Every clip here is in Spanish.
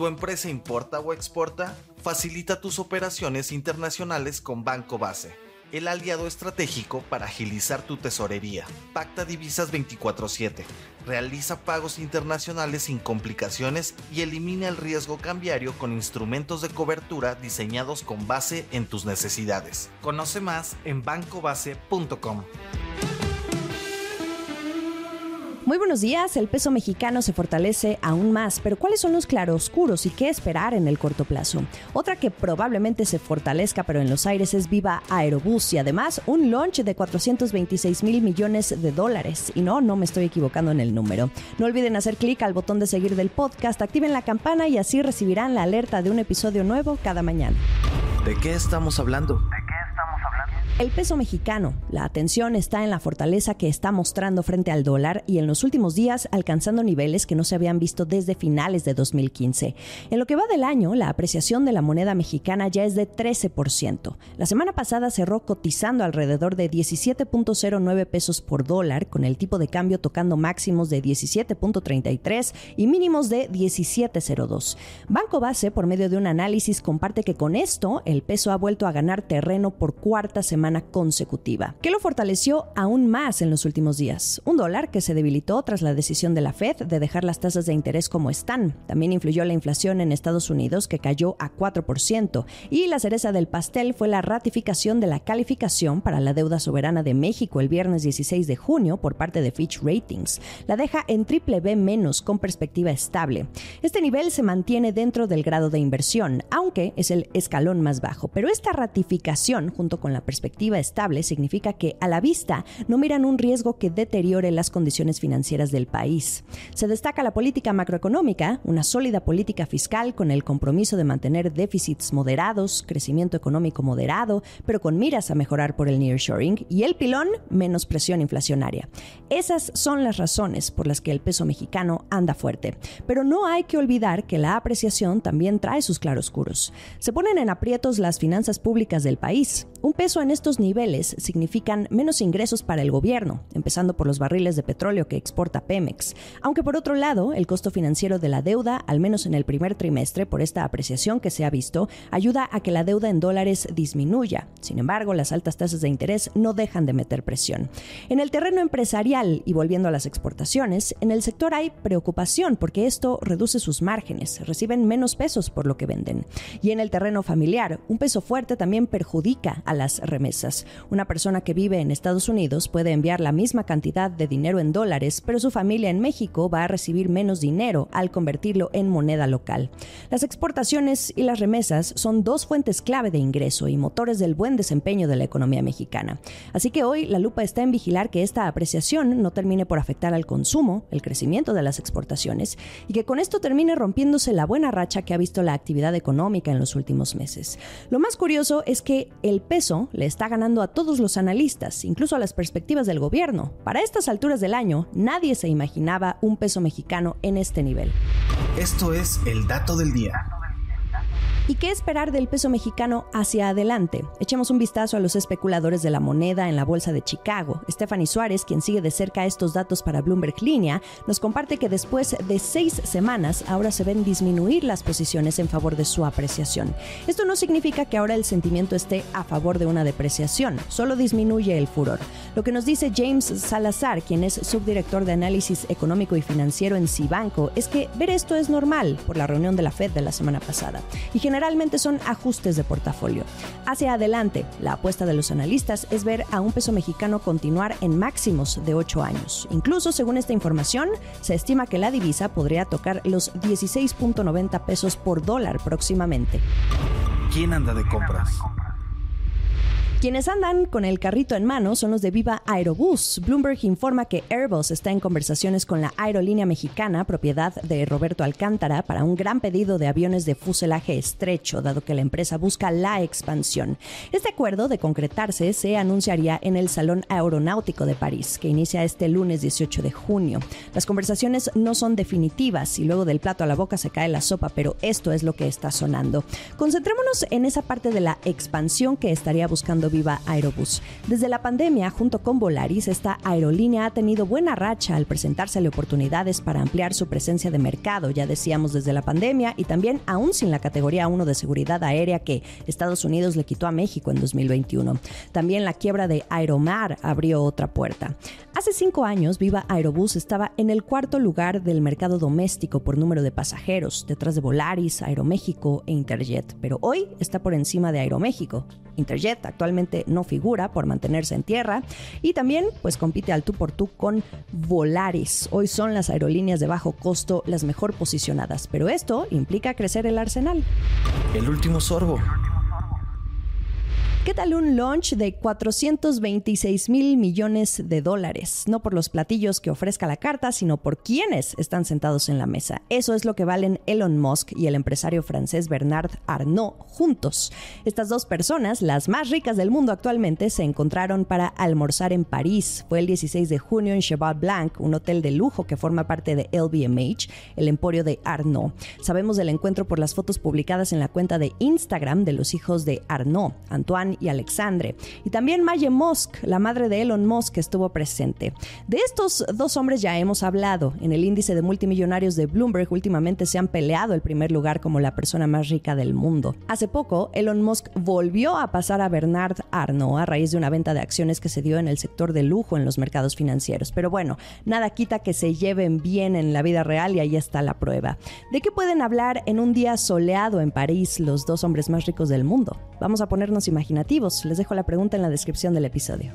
¿Tu empresa importa o exporta? Facilita tus operaciones internacionales con Banco Base, el aliado estratégico para agilizar tu tesorería. Pacta divisas 24/7, realiza pagos internacionales sin complicaciones y elimina el riesgo cambiario con instrumentos de cobertura diseñados con base en tus necesidades. Conoce más en bancobase.com. Muy buenos días, el peso mexicano se fortalece aún más, pero ¿cuáles son los claroscuros y qué esperar en el corto plazo? Otra que probablemente se fortalezca pero en los aires es Viva Aerobús y además un launch de 426 mil millones de dólares. Y no, no me estoy equivocando en el número. No olviden hacer clic al botón de seguir del podcast, activen la campana y así recibirán la alerta de un episodio nuevo cada mañana. ¿De qué estamos hablando? El peso mexicano, la atención está en la fortaleza que está mostrando frente al dólar y en los últimos días alcanzando niveles que no se habían visto desde finales de 2015. En lo que va del año, la apreciación de la moneda mexicana ya es de 13%. La semana pasada cerró cotizando alrededor de 17.09 pesos por dólar, con el tipo de cambio tocando máximos de 17.33 y mínimos de 17.02. Banco Base, por medio de un análisis, comparte que con esto el peso ha vuelto a ganar terreno por cuarta semana consecutiva. ¿Qué lo fortaleció aún más en los últimos días? Un dólar que se debilitó tras la decisión de la Fed de dejar las tasas de interés como están. También influyó la inflación en Estados Unidos que cayó a 4%. Y la cereza del pastel fue la ratificación de la calificación para la deuda soberana de México el viernes 16 de junio por parte de Fitch Ratings. La deja en triple B menos con perspectiva estable. Este nivel se mantiene dentro del grado de inversión, aunque es el escalón más bajo. Pero esta ratificación, junto con la perspectiva estable significa que a la vista no miran un riesgo que deteriore las condiciones financieras del país. Se destaca la política macroeconómica, una sólida política fiscal con el compromiso de mantener déficits moderados, crecimiento económico moderado, pero con miras a mejorar por el nearshoring y el pilón menos presión inflacionaria. Esas son las razones por las que el peso mexicano anda fuerte, pero no hay que olvidar que la apreciación también trae sus claroscuros. Se ponen en aprietos las finanzas públicas del país. Un peso en estos niveles significan menos ingresos para el gobierno, empezando por los barriles de petróleo que exporta Pemex. Aunque por otro lado, el costo financiero de la deuda, al menos en el primer trimestre, por esta apreciación que se ha visto, ayuda a que la deuda en dólares disminuya. Sin embargo, las altas tasas de interés no dejan de meter presión. En el terreno empresarial y volviendo a las exportaciones, en el sector hay preocupación porque esto reduce sus márgenes, reciben menos pesos por lo que venden. Y en el terreno familiar, un peso fuerte también perjudica a las remesas una persona que vive en Estados Unidos puede enviar la misma cantidad de dinero en dólares, pero su familia en México va a recibir menos dinero al convertirlo en moneda local. Las exportaciones y las remesas son dos fuentes clave de ingreso y motores del buen desempeño de la economía mexicana. Así que hoy la lupa está en vigilar que esta apreciación no termine por afectar al consumo, el crecimiento de las exportaciones y que con esto termine rompiéndose la buena racha que ha visto la actividad económica en los últimos meses. Lo más curioso es que el peso le está ganando a todos los analistas, incluso a las perspectivas del gobierno. Para estas alturas del año, nadie se imaginaba un peso mexicano en este nivel. Esto es el dato del día. ¿Y qué esperar del peso mexicano hacia adelante? Echemos un vistazo a los especuladores de la moneda en la bolsa de Chicago. Stephanie Suárez, quien sigue de cerca estos datos para Bloomberg Línea, nos comparte que después de seis semanas ahora se ven disminuir las posiciones en favor de su apreciación. Esto no significa que ahora el sentimiento esté a favor de una depreciación, solo disminuye el furor. Lo que nos dice James Salazar, quien es subdirector de análisis económico y financiero en Cibanco, es que ver esto es normal por la reunión de la Fed de la semana pasada y generalmente son ajustes de portafolio. Hacia adelante, la apuesta de los analistas es ver a un peso mexicano continuar en máximos de 8 años. Incluso, según esta información, se estima que la divisa podría tocar los 16.90 pesos por dólar próximamente. ¿Quién anda de compras? Quienes andan con el carrito en mano son los de Viva Aerobús. Bloomberg informa que Airbus está en conversaciones con la aerolínea mexicana, propiedad de Roberto Alcántara, para un gran pedido de aviones de fuselaje estrecho, dado que la empresa busca la expansión. Este acuerdo, de concretarse, se anunciaría en el Salón Aeronáutico de París, que inicia este lunes 18 de junio. Las conversaciones no son definitivas y luego del plato a la boca se cae la sopa, pero esto es lo que está sonando. Concentrémonos en esa parte de la expansión que estaría buscando Viva Aerobús. Desde la pandemia, junto con Volaris, esta aerolínea ha tenido buena racha al presentársele oportunidades para ampliar su presencia de mercado, ya decíamos desde la pandemia, y también aún sin la categoría 1 de seguridad aérea que Estados Unidos le quitó a México en 2021. También la quiebra de Aeromar abrió otra puerta. Hace cinco años, Viva Aerobús estaba en el cuarto lugar del mercado doméstico por número de pasajeros, detrás de Volaris, Aeroméxico e Interjet, pero hoy está por encima de Aeroméxico. Interjet actualmente no figura por mantenerse en tierra y también pues compite al tú por tú con Volaris. Hoy son las aerolíneas de bajo costo las mejor posicionadas, pero esto implica crecer el arsenal. El último sorbo. ¿Qué tal un launch de 426 mil millones de dólares? No por los platillos que ofrezca la carta, sino por quienes están sentados en la mesa. Eso es lo que valen Elon Musk y el empresario francés Bernard Arnault juntos. Estas dos personas, las más ricas del mundo actualmente, se encontraron para almorzar en París. Fue el 16 de junio en Cheval Blanc, un hotel de lujo que forma parte de LVMH, el emporio de Arnault. Sabemos del encuentro por las fotos publicadas en la cuenta de Instagram de los hijos de Arnault, Antoine y Alexandre. Y también Maye Musk, la madre de Elon Musk, estuvo presente. De estos dos hombres ya hemos hablado. En el índice de multimillonarios de Bloomberg últimamente se han peleado el primer lugar como la persona más rica del mundo. Hace poco, Elon Musk volvió a pasar a Bernard Arnault a raíz de una venta de acciones que se dio en el sector de lujo en los mercados financieros. Pero bueno, nada quita que se lleven bien en la vida real y ahí está la prueba. ¿De qué pueden hablar en un día soleado en París los dos hombres más ricos del mundo? Vamos a ponernos les dejo la pregunta en la descripción del episodio.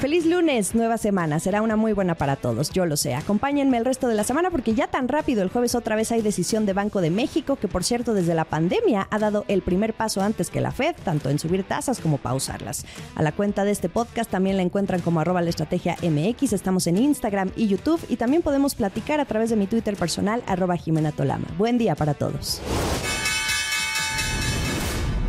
Feliz lunes, nueva semana. Será una muy buena para todos, yo lo sé. Acompáñenme el resto de la semana porque ya tan rápido el jueves otra vez hay decisión de Banco de México, que por cierto desde la pandemia ha dado el primer paso antes que la Fed, tanto en subir tasas como pausarlas. A la cuenta de este podcast también la encuentran como arroba la estrategia MX. Estamos en Instagram y YouTube y también podemos platicar a través de mi Twitter personal arroba Jimena Tolama. Buen día para todos.